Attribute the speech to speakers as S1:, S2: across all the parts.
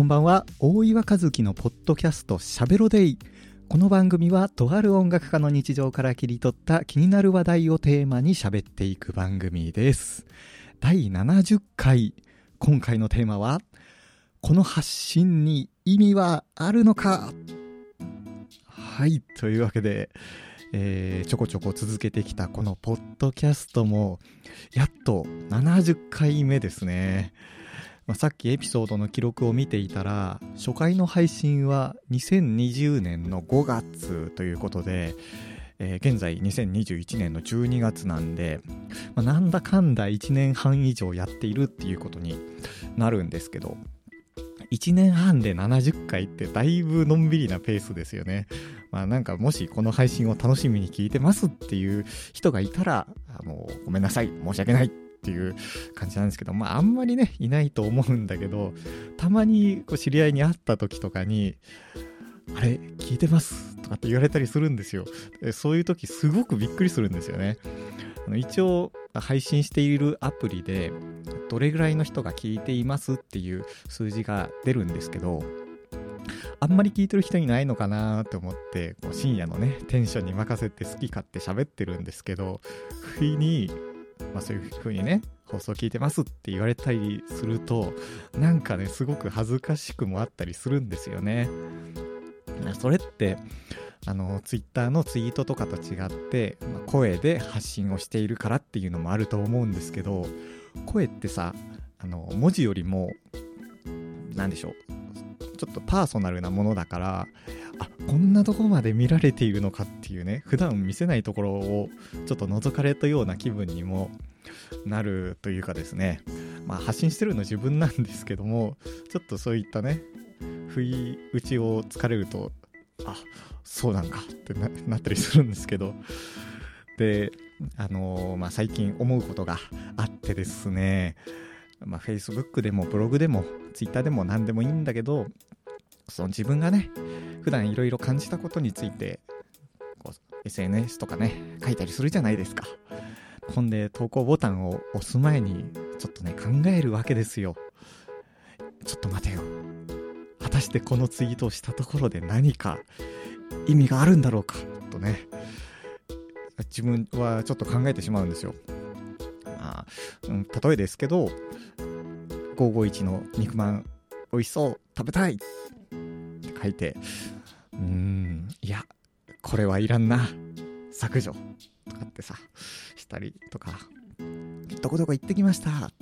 S1: こんばんは。大岩和樹のポッドキャストしゃべろデイ。この番組はとある音楽家の日常から切り取った気になる話題をテーマに喋っていく番組です。第70回。今回のテーマはこの発信に意味はあるのか。はいというわけでえー、ちょこちょこ続けてきたこのポッドキャストもやっと70回目ですね。まあ、さっきエピソードの記録を見ていたら初回の配信は2020年の5月ということで、えー、現在2021年の12月なんで、まあ、なんだかんだ1年半以上やっているっていうことになるんですけど1年半で70回ってだいぶのんびりなペースですよね。まあなんかもしこの配信を楽しみに聞いてますっていう人がいたら、あの、ごめんなさい、申し訳ないっていう感じなんですけど、まああんまりね、いないと思うんだけど、たまにこう知り合いに会った時とかに、あれ、聞いてますとかって言われたりするんですよ。そういう時すごくびっくりするんですよね。あの一応配信しているアプリでどれぐらいの人が聞いていますっていう数字が出るんですけどあんまり聞いてる人いないのかなと思ってこう深夜のねテンションに任せて好き勝手喋ってるんですけど不意にまあ、そういう風にね放送聞いてますって言われたりするとなんかねすごく恥ずかしくもあったりするんですよね。それってあのツイッターのツイートとかと違って、まあ、声で発信をしているからっていうのもあると思うんですけど声ってさあの文字よりも何でしょうちょっとパーソナルなものだからこんなとこまで見られているのかっていうね普段見せないところをちょっと覗かれたような気分にもなるというかですね。まあ発信してるの自分なんですけどもちょっとそういったね不意打ちをつかれるとあそうなんかってなったりするんですけど。であのー、まあ、最近思うことがあってですね。まあ、Facebook でもブログでも Twitter でも何でもいいんだけどその自分がね普段いろいろ感じたことについてこう SNS とかね書いたりするじゃないですか。ほんで投稿ボタンを押す前にちょっとね考えるわけですよ。ちょっと待てよ。果たしてこのツイートをしたところで何か意味があるんだろうか。とね。自分はちょっと考えてしまうんですよ。まあ、うん、例えですけど551の肉まん美味しそう。食べたい。っ書いて。うーんいやこれはいらんな。削除とかってさしたりとか。どこどこ行ってきましたっ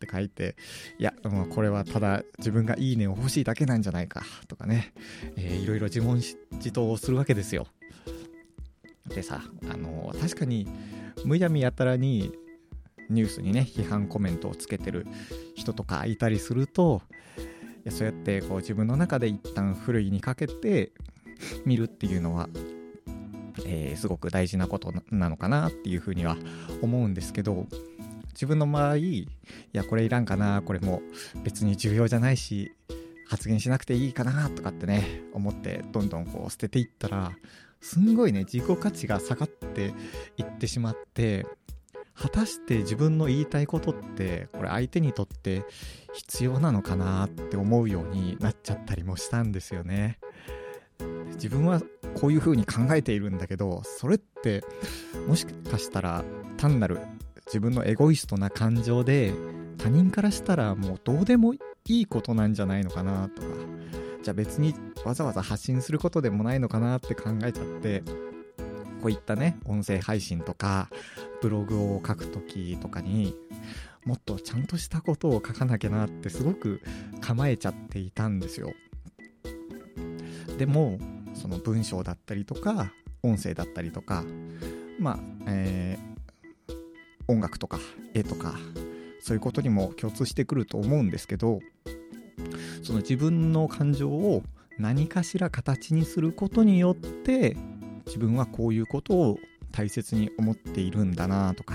S1: て書いて。いやもうこれはただ自分がいいねを欲しいだけなんじゃないかとかね、えー、いろいろ自問自答をするわけですよ。でさあの、確かにむやみやたらにニュースにね批判コメントをつけてる人とかいたりするとそうやってこう自分の中で一旦ふるいにかけて 見るっていうのは、えー、すごく大事なことなのかなっていうふうには思うんですけど自分の場合いやこれいらんかなこれも別に重要じゃないし発言しなくていいかなとかってね思ってどんどんこう捨てていったらすんごいね自己価値が下がっていってしまって果たして自分の言いたいことってこれ相手にとって必要なのかなって思うようになっちゃったりもしたんですよね。自分はこういう風に考えているんだけどそれってもしかしたら単なる自分のエゴイストな感情で他人からしたらもうどうでもいいことなんじゃないのかなとかじゃあ別にわざわざ発信することでもないのかなって考えちゃってこういったね音声配信とかブログを書く時とかにもっとちゃんとしたことを書かなきゃなってすごく構えちゃっていたんですよ。でもその文章だったりとか音声だったりとかまあえー、音楽とか絵とかそういうことにも共通してくると思うんですけどその自分の感情を何かしら形にすることによって自分はこういうことを大切に思っているんだなとか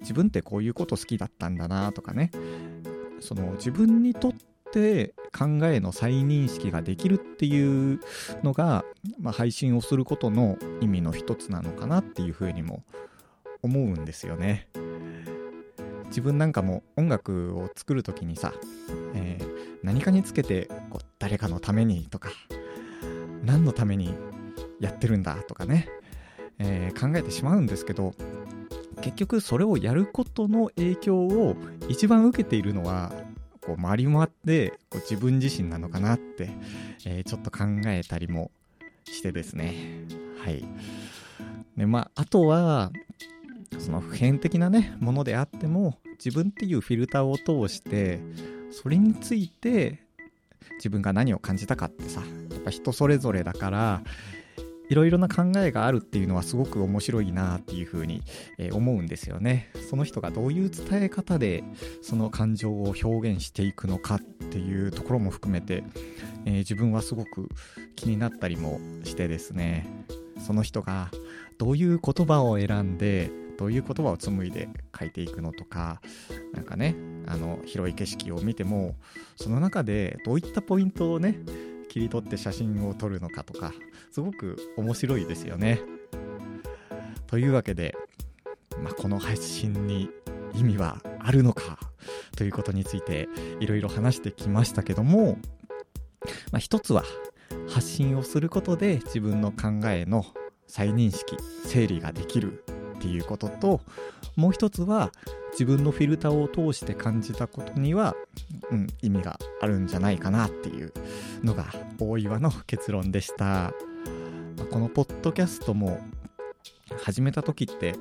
S1: 自分ってこういうこと好きだったんだなとかねその自分にとって考えの再認識ができるっていうのが、まあ、配信をすることの意味の一つなのかなっていうふうにも思うんですよね。自分なんかも音楽を作る時にさ、えー、何かにつけてこう誰かのためにとか何のためにやってるんだとかね、えー、考えてしまうんですけど結局それをやることの影響を一番受けているのはこう回り回ってこう自分自身なのかなって、えー、ちょっと考えたりもしてですね。はい。でまああとはその普遍的なねものであっても自分っていうフィルターを通してそれについて自分が何を感じたかってさやっぱ人それぞれだからいろいろな考えがあるっていうのはすごく面白いなっていうふうに、え思うんですよね。その人がどういう伝え方でその感情を表現していくのかっていうところも含めて、えー、自分はすごく気になったりもしてですねその人がどういう言葉を選んでどういう言葉を紡いで書いていくのとかなんかねあの広い景色を見てもその中でどういったポイントをね切り取って写真を撮るのかとかすごく面白いですよね。というわけで、まあ、この配信に意味はあるのかということについていろいろ話してきましたけども、まあ、一つは発信をすることで自分の考えの再認識整理ができるっていうことともう一つは自分のフィルターを通して感じたことには、うん、意味があるんじゃないかなっていうのが大岩の結論でした。このポッドキャストも始めた時って、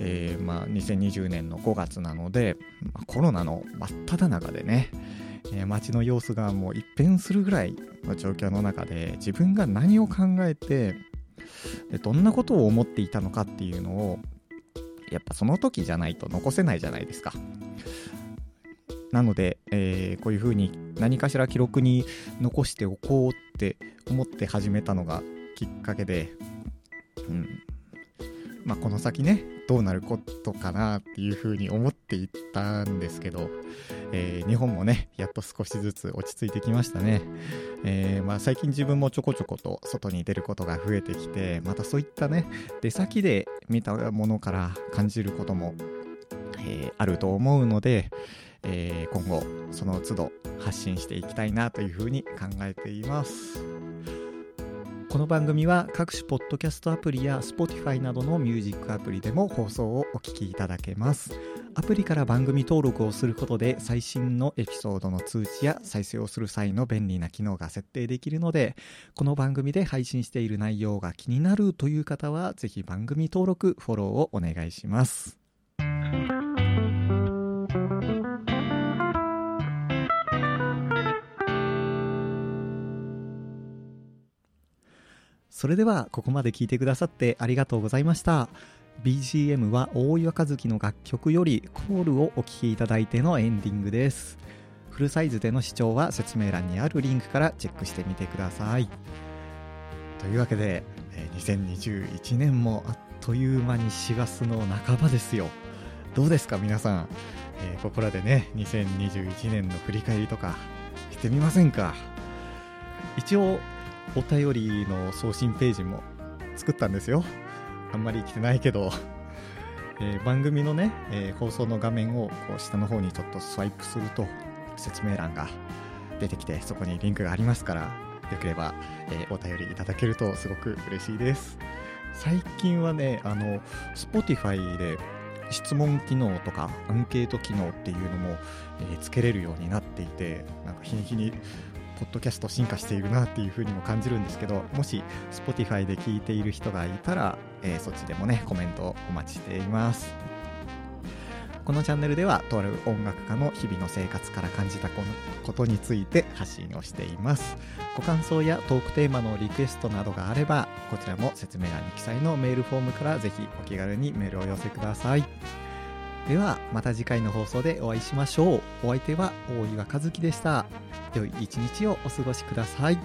S1: えー、まあ、2020年の5月なので、まあ、コロナの真っ只中でね、えー、街の様子がもう一変するぐらいの状況の中で自分が何を考えてでどんなことを思っていたのかっていうのをやっぱその時じゃないと残せないじゃないですか。なので、えー、こういうふうに何かしら記録に残しておこうって思って始めたのがきっかけで、うんまあ、この先ねどうなることかなっていうふうに思っていったんですけど、えー、日本もねやっと少しずつ落ち着いてきましたね、えー、まあ、最近自分もちょこちょこと外に出ることが増えてきてまたそういったね出先で見たものから感じることも、えー、あると思うので、え今後その都度発信していきたいなというふうに考えています。この番組は各種ポッドキャストアプリや Spotify などのミュージックアプリでも放送をお聴きいただけます。アプリから番組登録をすることで最新のエピソードの通知や再生をする際の便利な機能が設定できるので、この番組で配信している内容が気になるという方は、ぜひ番組登録、フォローをお願いします。それではここまで聞いてくださってありがとうございました。BGM は大岩和樹の楽曲よりコールをお聴きいただいてのエンディングです。フルサイズでの視聴は説明欄にあるリンクからチェックしてみてください。というわけで2021年もあっという間に4月の半ばですよ。どうですか皆さん、えー、ここらでね2021年の振り返りとかしてみませんか？一応お便りの送信ページも作ったんですよ。あんまり来てないけど、えー、番組のね、えー、放送の画面をこう下の方にちょっとスワイプすると説明欄が出てきてそこにリンクがありますからよければ、えー、お便りいただけるとすごく嬉しいです最近はねあの Spotify で質問機能とかアンケート機能っていうのも、えー、つけれるようになっていてなんか日に日にポッドキャスト進化しているなっていう風にも感じるんですけどもし Spotify で聞いている人がいたら、えー、そっちでもねコメントお待ちしています。このチャンネルではとある音楽家の日々の生活から感じたことについて発信をしています。ご感想やトークテーマのリクエストなどがあればこちらも説明欄に記載のメールフォームからぜひお気軽にメールを寄せください。ではまた次回の放送でお会いしましょう。お相手は大岩和樹でした。良い一日をお過ごしください。